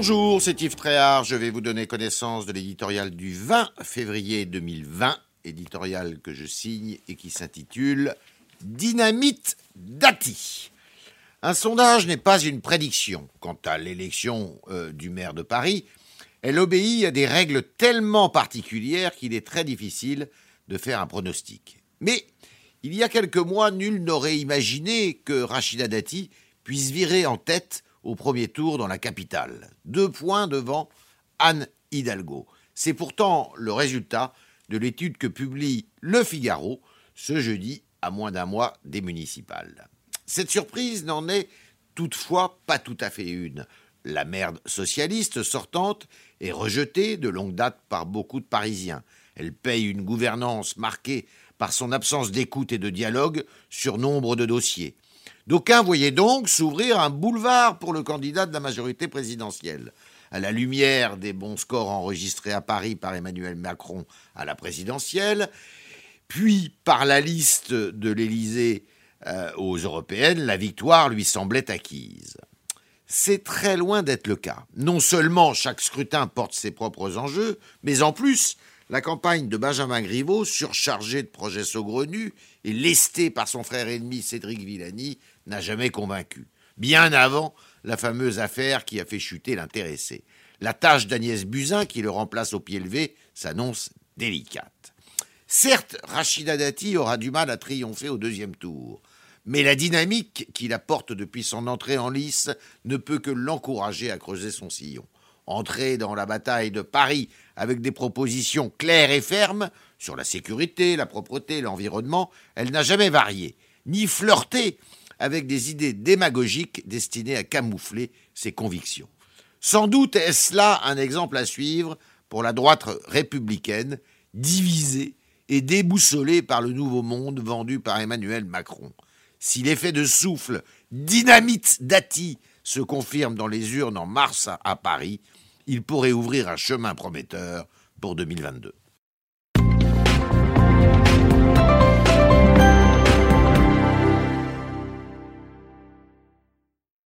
Bonjour, c'est Yves Tréhard. Je vais vous donner connaissance de l'éditorial du 20 février 2020, éditorial que je signe et qui s'intitule Dynamite Dati. Un sondage n'est pas une prédiction quant à l'élection euh, du maire de Paris. Elle obéit à des règles tellement particulières qu'il est très difficile de faire un pronostic. Mais il y a quelques mois, nul n'aurait imaginé que Rachida Dati puisse virer en tête au premier tour dans la capitale, deux points devant Anne Hidalgo. C'est pourtant le résultat de l'étude que publie Le Figaro ce jeudi, à moins d'un mois des municipales. Cette surprise n'en est toutefois pas tout à fait une. La merde socialiste sortante est rejetée de longue date par beaucoup de Parisiens. Elle paye une gouvernance marquée par son absence d'écoute et de dialogue sur nombre de dossiers. D'aucuns voyaient donc s'ouvrir un boulevard pour le candidat de la majorité présidentielle. À la lumière des bons scores enregistrés à Paris par Emmanuel Macron à la présidentielle, puis par la liste de l'Élysée euh, aux européennes, la victoire lui semblait acquise. C'est très loin d'être le cas. Non seulement chaque scrutin porte ses propres enjeux, mais en plus, la campagne de Benjamin Griveaux, surchargée de projets saugrenus et lestée par son frère ennemi Cédric Villani, n'a jamais convaincu. Bien avant la fameuse affaire qui a fait chuter l'intéressé. La tâche d'Agnès Buzyn, qui le remplace au pied levé, s'annonce délicate. Certes, Rachida Dati aura du mal à triompher au deuxième tour, mais la dynamique qu'il apporte depuis son entrée en lice ne peut que l'encourager à creuser son sillon. Entrer dans la bataille de Paris avec des propositions claires et fermes sur la sécurité, la propreté, l'environnement, elle n'a jamais varié, ni flirté avec des idées démagogiques destinées à camoufler ses convictions. Sans doute est-ce là un exemple à suivre pour la droite républicaine, divisée et déboussolée par le nouveau monde vendu par Emmanuel Macron. Si l'effet de souffle dynamite d'Ati se confirme dans les urnes en mars à Paris, il pourrait ouvrir un chemin prometteur pour 2022.